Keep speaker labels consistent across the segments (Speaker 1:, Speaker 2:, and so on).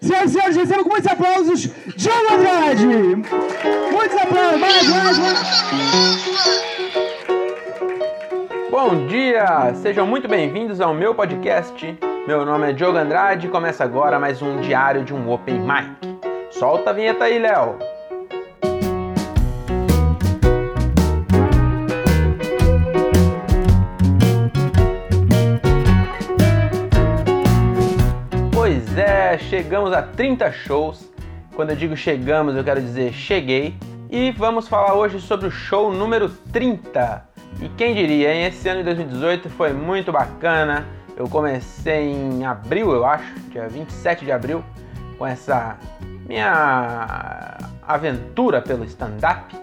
Speaker 1: Senhoras e senhores, recebam com muitos aplausos, Diogo Andrade! Muitos aplausos, mais, mais, mais!
Speaker 2: Bom dia! Sejam muito bem-vindos ao meu podcast. Meu nome é Diogo Andrade e começa agora mais um diário de um Open Mic. Solta a vinheta aí, Léo! Chegamos a 30 shows. Quando eu digo chegamos, eu quero dizer cheguei. E vamos falar hoje sobre o show número 30. E quem diria, hein? Esse ano de 2018 foi muito bacana. Eu comecei em abril, eu acho, dia 27 de abril, com essa minha aventura pelo stand-up,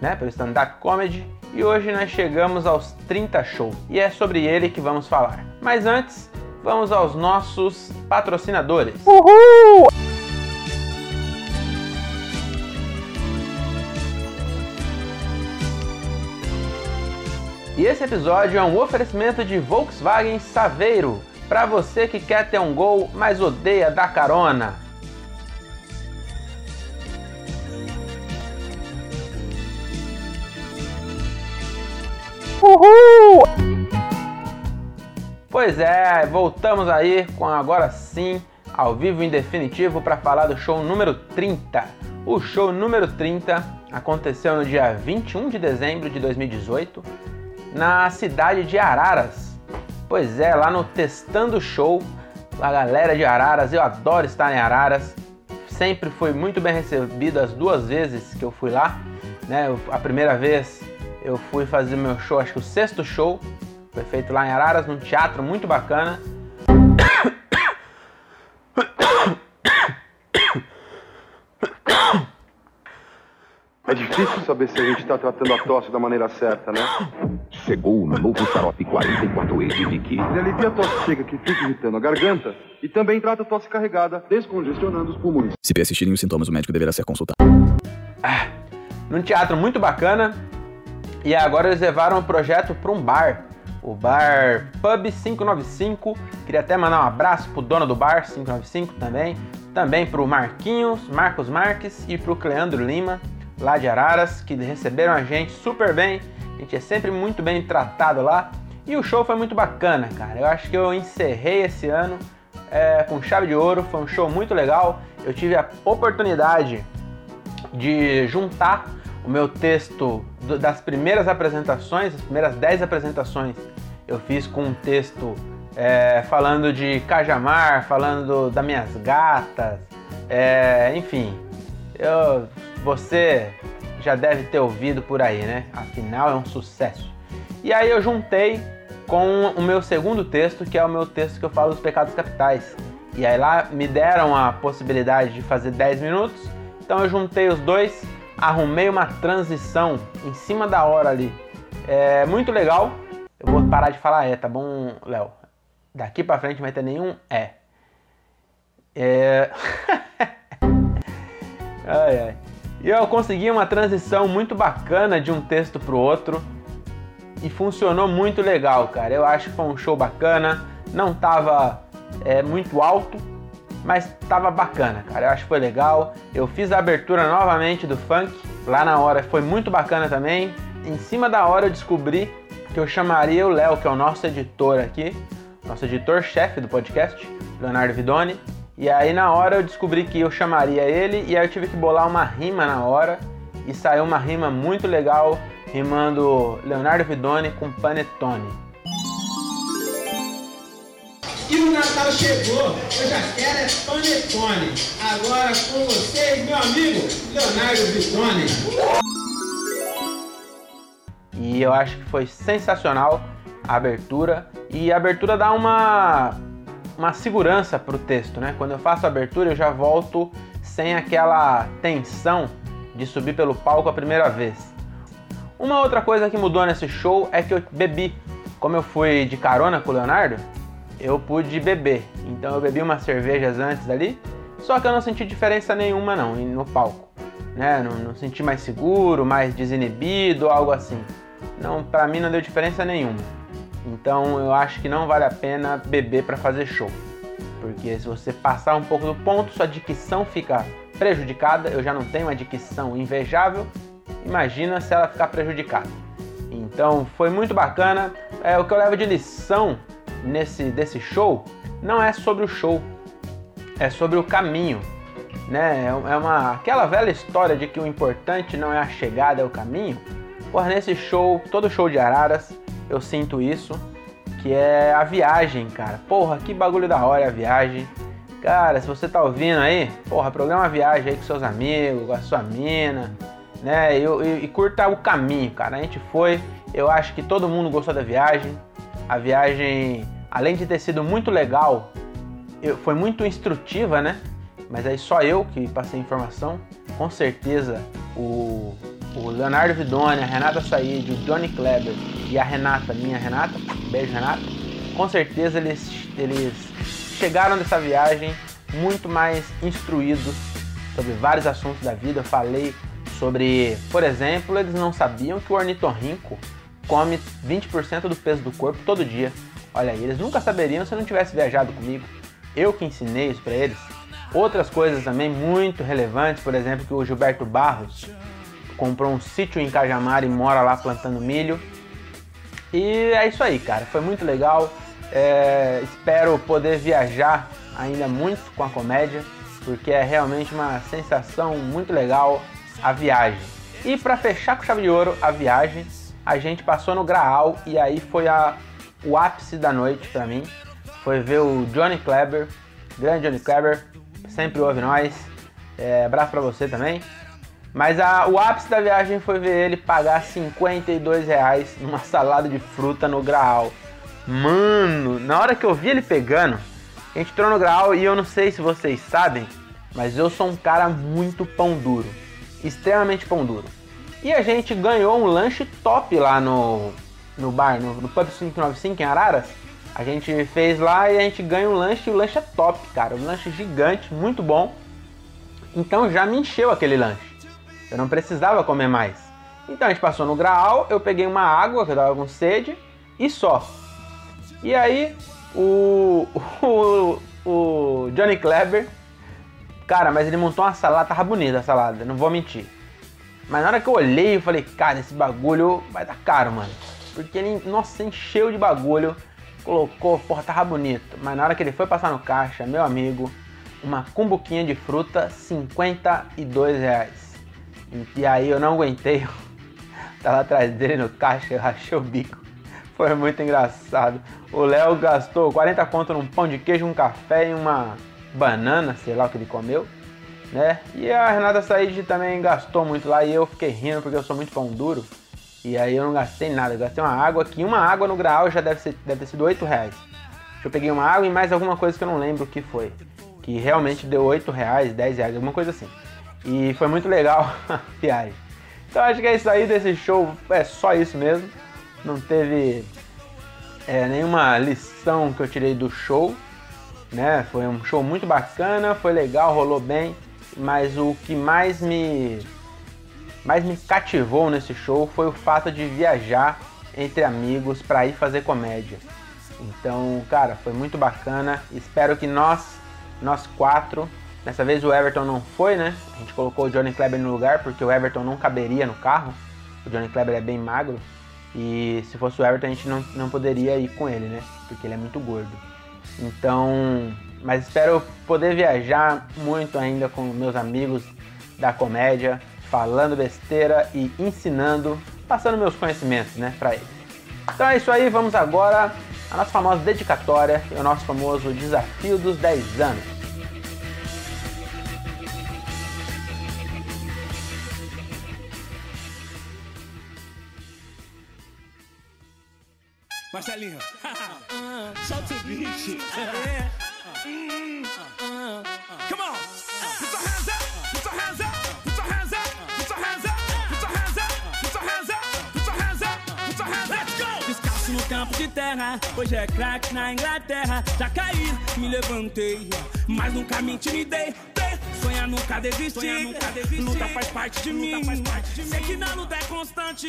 Speaker 2: né? Pelo stand-up comedy. E hoje nós chegamos aos 30 shows. E é sobre ele que vamos falar. Mas antes, vamos aos nossos patrocinadores.
Speaker 1: Uhul!
Speaker 2: E esse episódio é um oferecimento de Volkswagen Saveiro, para você que quer ter um gol, mas odeia dar carona.
Speaker 1: Uhul!
Speaker 2: Pois é, voltamos aí com agora sim, ao vivo em definitivo, para falar do show número 30. O show número 30 aconteceu no dia 21 de dezembro de 2018, na cidade de Araras. Pois é, lá no Testando Show, a galera de Araras, eu adoro estar em Araras. Sempre fui muito bem recebido as duas vezes que eu fui lá. Né? A primeira vez eu fui fazer meu show, acho que o sexto show, foi feito lá em Araras, num teatro muito bacana.
Speaker 3: É difícil saber se a gente está tratando a tosse da maneira certa, né?
Speaker 4: Chegou o novo xarope 44E de Vicky.
Speaker 3: Ele alivia a tosse seca que fica irritando a garganta e também trata a tosse carregada, descongestionando os pulmões.
Speaker 4: Se persistirem os sintomas, o médico deverá ser consultado.
Speaker 2: num teatro muito bacana. E agora eles levaram o projeto para um bar, o bar Pub 595. Queria até mandar um abraço pro dono do bar 595 também, também pro Marquinhos, Marcos Marques e pro Cleandro Lima, lá de Araras, que receberam a gente super bem. A gente é sempre muito bem tratado lá. E o show foi muito bacana, cara. Eu acho que eu encerrei esse ano é, com chave de ouro. Foi um show muito legal. Eu tive a oportunidade de juntar o meu texto do- das primeiras apresentações, as primeiras 10 apresentações, eu fiz com um texto é, falando de Cajamar, falando das minhas gatas, é, enfim, eu- você já deve ter ouvido por aí, né? Afinal, é um sucesso. E aí eu juntei com o meu segundo texto, que é o meu texto que eu falo dos pecados capitais. E aí lá me deram a possibilidade de fazer 10 minutos, então eu juntei os dois, arrumei uma transição em cima da hora ali. É muito legal. Eu vou parar de falar é, tá bom, Léo? Daqui pra frente não vai ter nenhum é. É. ai, ai. E eu consegui uma transição muito bacana de um texto pro outro e funcionou muito legal, cara. Eu acho que foi um show bacana. Não tava é, muito alto, mas tava bacana, cara. Eu acho que foi legal. Eu fiz a abertura novamente do funk. Lá na hora foi muito bacana também. Em cima da hora eu descobri que eu chamaria o Léo, que é o nosso editor aqui, nosso editor-chefe do podcast, Leonardo Vidoni. E aí na hora eu descobri que eu chamaria ele e aí eu tive que bolar uma rima na hora e saiu uma rima muito legal rimando Leonardo Vidoni com Panetone.
Speaker 5: E o Natal chegou, eu já quero é panetone. Agora com vocês, meu amigo Leonardo Vitone.
Speaker 2: E eu acho que foi sensacional a abertura. E a abertura dá uma, uma segurança pro texto, né? Quando eu faço a abertura, eu já volto sem aquela tensão de subir pelo palco a primeira vez. Uma outra coisa que mudou nesse show é que eu bebi. Como eu fui de carona com o Leonardo, eu pude beber. Então eu bebi umas cervejas antes ali, só que eu não senti diferença nenhuma não no palco. Né? Não, não senti mais seguro, mais desinibido, algo assim. Não, para mim não deu diferença nenhuma. Então eu acho que não vale a pena beber para fazer show. Porque se você passar um pouco do ponto, sua dicção fica prejudicada. Eu já não tenho uma dicção invejável. Imagina se ela ficar prejudicada. Então foi muito bacana. É, o que eu levo de lição nesse desse show não é sobre o show, é sobre o caminho. Né? É uma aquela velha história de que o importante não é a chegada, é o caminho. Porra, nesse show, todo show de Araras, eu sinto isso, que é a viagem, cara. Porra, que bagulho da hora é a viagem. Cara, se você tá ouvindo aí, porra, programa viagem aí com seus amigos, com a sua mina, né? E, e, e, curta o caminho, cara. A gente foi, eu acho que todo mundo gostou da viagem. A viagem, além de ter sido muito legal, foi muito instrutiva, né? Mas aí só eu que passei informação. Com certeza o, o Leonardo Vidoni, a Renata Said, o Johnny Kleber e a Renata, minha Renata, beijo Renata, com certeza eles, eles chegaram dessa viagem muito mais instruídos sobre vários assuntos da vida. Eu falei sobre, por exemplo, eles não sabiam que o ornitorrinco come 20% do peso do corpo todo dia. Olha aí, eles nunca saberiam se não tivesse viajado comigo. Eu que ensinei isso para eles. Outras coisas também muito relevantes, por exemplo, que o Gilberto Barros comprou um sítio em Cajamar e mora lá plantando milho. E é isso aí, cara. Foi muito legal. É, espero poder viajar ainda muito com a comédia, porque é realmente uma sensação muito legal a viagem. E para fechar com chave de ouro a viagem, a gente passou no Graal e aí foi a, o ápice da noite para mim. Foi ver o Johnny Kleber, grande Johnny Kleber, sempre ouve nós. É, abraço para você também. Mas a, o ápice da viagem foi ver ele pagar 52 reais numa salada de fruta no Graal. Mano, na hora que eu vi ele pegando, a gente entrou no grau e eu não sei se vocês sabem, mas eu sou um cara muito pão duro. Extremamente pão duro. E a gente ganhou um lanche top lá no, no bar, no, no Pub 595 em Araras. A gente fez lá e a gente ganha um lanche e o lanche é top, cara. Um lanche gigante, muito bom. Então já me encheu aquele lanche. Eu não precisava comer mais. Então a gente passou no graal, eu peguei uma água, que eu tava com sede, e só. E aí, o, o, o Johnny Kleber, cara, mas ele montou uma salada, tava bonita a salada, não vou mentir. Mas na hora que eu olhei, eu falei, cara, esse bagulho vai dar caro, mano. Porque ele, nossa, encheu de bagulho, colocou, porra, tava bonito. Mas na hora que ele foi passar no caixa, meu amigo, uma cumbuquinha de fruta, 52 reais. E aí eu não aguentei, tava atrás dele no caixa, eu rachei o bico. Foi muito engraçado. O Léo gastou 40 conto num pão de queijo, um café e uma banana, sei lá o que ele comeu, né? E a Renata Said também gastou muito lá e eu fiquei rindo porque eu sou muito pão duro. E aí eu não gastei nada, eu gastei uma água aqui, uma água no grau já deve, ser, deve ter sido 8 reais. Eu peguei uma água e mais alguma coisa que eu não lembro o que foi. Que realmente deu 8 reais, 10 reais, alguma coisa assim. E foi muito legal a viagem. Então acho que é isso aí desse show, é só isso mesmo não teve é, nenhuma lição que eu tirei do show, né? Foi um show muito bacana, foi legal, rolou bem, mas o que mais me mais me cativou nesse show foi o fato de viajar entre amigos para ir fazer comédia. Então, cara, foi muito bacana. Espero que nós, nós quatro, dessa vez o Everton não foi, né? A gente colocou o Johnny Kleber no lugar porque o Everton não caberia no carro. O Johnny Kleber é bem magro. E se fosse o Everton, a gente não, não poderia ir com ele, né? Porque ele é muito gordo. Então, mas espero poder viajar muito ainda com meus amigos da comédia, falando besteira e ensinando, passando meus conhecimentos, né, para eles. Então é isso aí, vamos agora à nossa famosa dedicatória e ao nosso famoso desafio dos 10 anos.
Speaker 6: Marcelinho. Solta o beat campo de terra. Hoje é crack na Inglaterra. Já caí, me levantei, mas nunca me intimidei. Sonha nunca desistir, luta faz parte de mim. Sei que na luta é constante.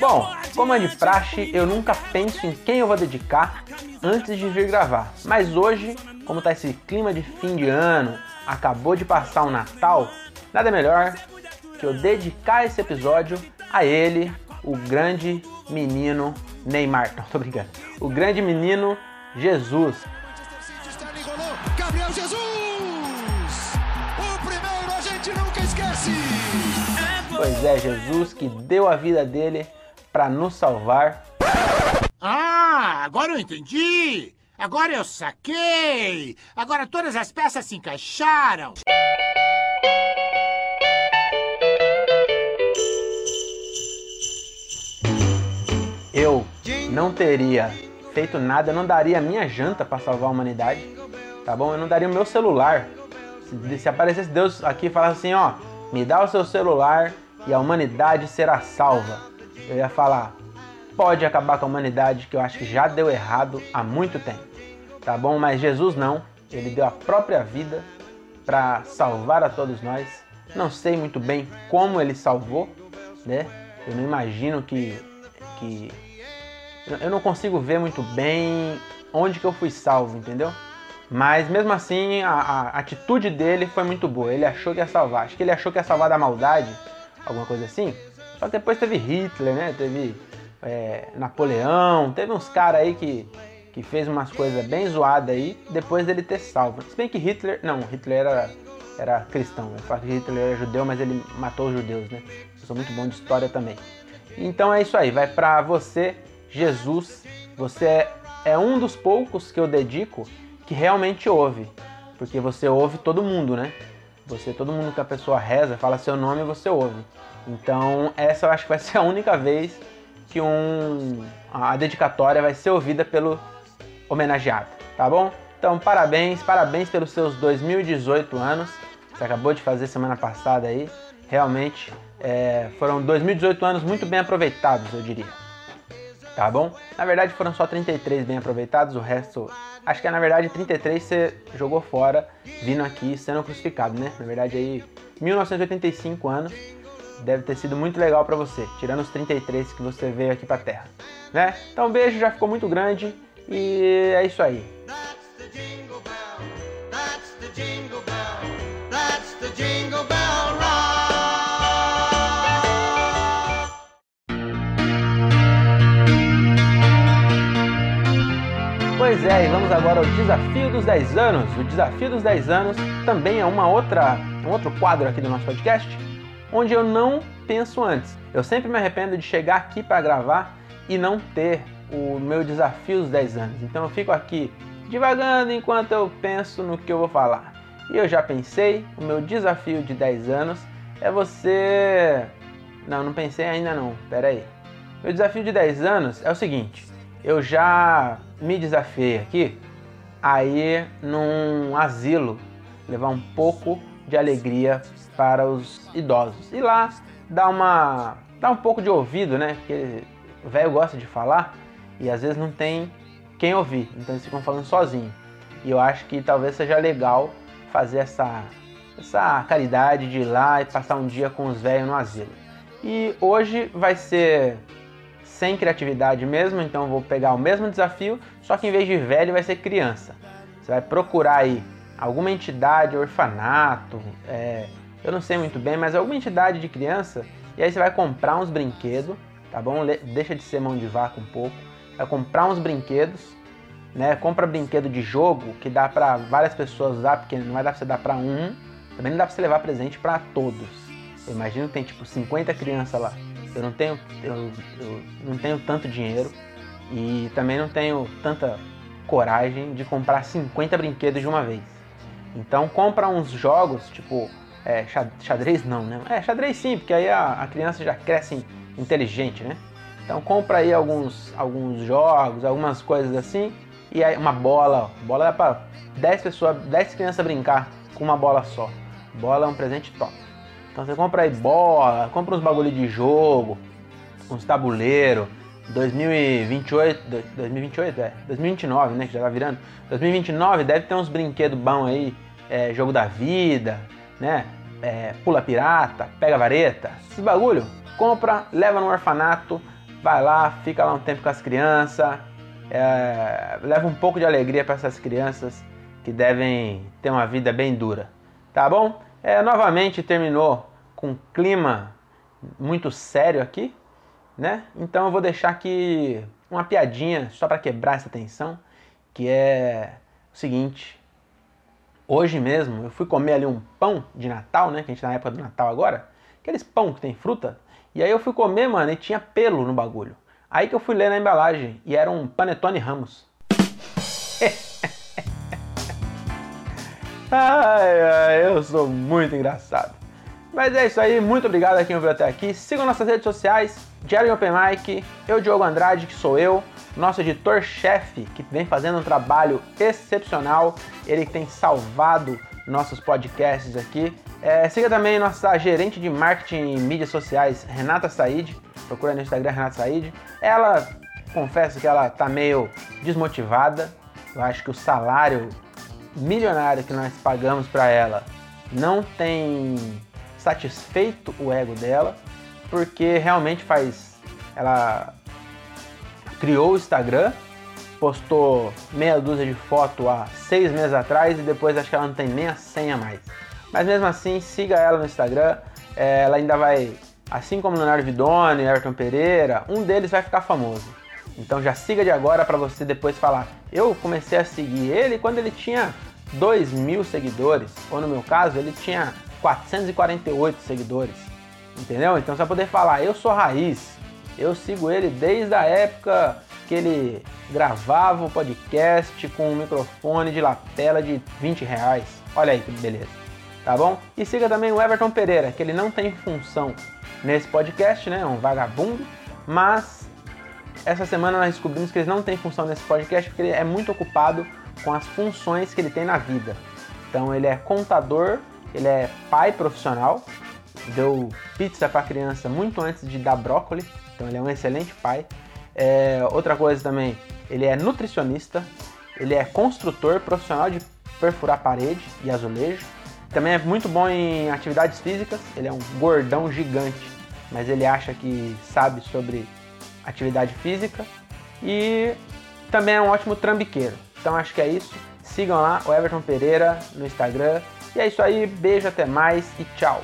Speaker 2: Bom, como é de praxe, eu nunca penso em quem eu vou dedicar antes de vir gravar. Mas hoje, como tá esse clima de fim de ano, acabou de passar o Natal, nada melhor que eu dedicar esse episódio a ele, o grande menino Neymar. Não, tô brincando. O grande menino Jesus.
Speaker 7: Gabriel Jesus! O primeiro a gente nunca esquece!
Speaker 2: Pois é, Jesus que deu a vida dele para nos salvar.
Speaker 8: Ah, agora eu entendi! Agora eu saquei! Agora todas as peças se encaixaram!
Speaker 2: Eu não teria feito nada, eu não daria a minha janta para salvar a humanidade, tá bom? Eu não daria o meu celular. Se, se aparecesse Deus aqui e falasse assim, ó, me dá o seu celular e a humanidade será salva. Eu ia falar, pode acabar com a humanidade, que eu acho que já deu errado há muito tempo, tá bom? Mas Jesus não, ele deu a própria vida para salvar a todos nós. Não sei muito bem como ele salvou, né? Eu não imagino que, que eu não consigo ver muito bem onde que eu fui salvo, entendeu? Mas mesmo assim, a, a atitude dele foi muito boa. Ele achou que ia salvar. Acho que ele achou que ia salvar da maldade, alguma coisa assim. Só que depois teve Hitler, né? Teve é, Napoleão, teve uns caras aí que, que fez umas coisas bem zoadas aí, depois dele ter salvo. Se bem que Hitler. Não, Hitler era, era cristão. Eu falo que Hitler era judeu, mas ele matou os judeus, né? Eu sou muito bom de história também. Então é isso aí, vai pra você, Jesus. Você é, é um dos poucos que eu dedico que realmente ouve. Porque você ouve todo mundo, né? Você, todo mundo que a pessoa reza, fala seu nome, você ouve. Então, essa eu acho que vai ser a única vez que um, a dedicatória vai ser ouvida pelo homenageado, tá bom? Então, parabéns, parabéns pelos seus 2018 anos. Você acabou de fazer semana passada aí. Realmente é, foram 2018 anos muito bem aproveitados, eu diria. Tá bom? Na verdade foram só 33 bem aproveitados, o resto. Acho que na verdade 33 você jogou fora vindo aqui sendo crucificado, né? Na verdade aí 1985 anos deve ter sido muito legal para você, tirando os 33 que você veio aqui pra Terra, né? Então um beijo, já ficou muito grande e é isso aí. Pois é, e vamos agora ao desafio dos 10 anos. O desafio dos 10 anos também é uma outra, um outro quadro aqui do nosso podcast, onde eu não penso antes. Eu sempre me arrependo de chegar aqui para gravar e não ter o meu desafio dos 10 anos. Então eu fico aqui divagando enquanto eu penso no que eu vou falar. E eu já pensei, o meu desafio de 10 anos é você. Não, não pensei ainda não, pera aí. Meu desafio de 10 anos é o seguinte: eu já me desafiei aqui a ir num asilo levar um pouco de alegria para os idosos. E lá dar uma dar um pouco de ouvido, né? Porque o velho gosta de falar e às vezes não tem quem ouvir, então eles ficam falando sozinho. E eu acho que talvez seja legal fazer essa essa caridade de ir lá e passar um dia com os velhos no asilo. E hoje vai ser sem criatividade mesmo, então vou pegar o mesmo desafio, só que em vez de velho vai ser criança. Você vai procurar aí alguma entidade, orfanato, é, eu não sei muito bem, mas alguma entidade de criança, e aí você vai comprar uns brinquedos, tá bom? Deixa de ser mão de vaca um pouco, vai comprar uns brinquedos, né? Compra brinquedo de jogo que dá pra várias pessoas usar, porque não vai dar pra você dar pra um, também não dá pra você levar presente pra todos. Eu imagino que tem tipo 50 crianças lá. Eu não tenho, eu, eu não tenho tanto dinheiro e também não tenho tanta coragem de comprar 50 brinquedos de uma vez. Então compra uns jogos, tipo, é, xa- xadrez não, né? É, xadrez sim, porque aí a, a criança já cresce inteligente, né? Então compra aí alguns, alguns jogos, algumas coisas assim, e aí uma bola, bola dá pra 10 pessoas, 10 crianças brincar com uma bola só. Bola é um presente top. Então você compra aí bola, compra uns bagulho de jogo, uns tabuleiro. 2028, do- 2028 é, 2029, né, que já tá virando. 2029 deve ter uns brinquedos bons aí, é, jogo da vida, né? É, pula pirata, pega vareta, esses bagulho, compra, leva no orfanato, vai lá, fica lá um tempo com as crianças, é, leva um pouco de alegria para essas crianças que devem ter uma vida bem dura, tá bom? É, novamente terminou com um clima muito sério aqui, né? Então eu vou deixar aqui uma piadinha só para quebrar essa tensão, que é o seguinte: Hoje mesmo eu fui comer ali um pão de Natal, né? Que a gente tá na época do Natal agora. Aqueles pão que tem fruta. E aí eu fui comer, mano, e tinha pelo no bagulho. Aí que eu fui ler na embalagem e era um Panetone Ramos. ai, ai, eu sou muito engraçado. Mas é isso aí, muito obrigado a quem ouviu até aqui. Sigam nossas redes sociais, Diário Open Mic, eu, Diogo Andrade, que sou eu nosso editor-chefe, que vem fazendo um trabalho excepcional, ele tem salvado nossos podcasts aqui. É, siga também nossa gerente de marketing e mídias sociais, Renata Said. Procura no Instagram Renata Said. Ela, confesso que ela tá meio desmotivada. Eu acho que o salário milionário que nós pagamos para ela não tem satisfeito o ego dela, porque realmente faz ela criou o Instagram, postou meia dúzia de foto há seis meses atrás e depois acho que ela não tem nem a senha mais. Mas mesmo assim, siga ela no Instagram, é, ela ainda vai, assim como Leonardo Vidoni, Everton Pereira, um deles vai ficar famoso. Então já siga de agora para você depois falar. Eu comecei a seguir ele quando ele tinha 2 mil seguidores, ou no meu caso, ele tinha 448 seguidores. Entendeu? Então você vai poder falar, eu sou raiz, eu sigo ele desde a época que ele gravava o podcast com um microfone de lapela de 20 reais. Olha aí que beleza, tá bom? E siga também o Everton Pereira, que ele não tem função nesse podcast, né? É um vagabundo, mas essa semana nós descobrimos que ele não tem função nesse podcast porque ele é muito ocupado com as funções que ele tem na vida. Então ele é contador, ele é pai profissional, deu pizza para criança muito antes de dar brócolis, então ele é um excelente pai. É, outra coisa também, ele é nutricionista, ele é construtor profissional de perfurar parede e azulejo. Também é muito bom em atividades físicas, ele é um gordão gigante, mas ele acha que sabe sobre atividade física. E também é um ótimo trambiqueiro. Então acho que é isso. Sigam lá o Everton Pereira no Instagram. E é isso aí, beijo, até mais e tchau!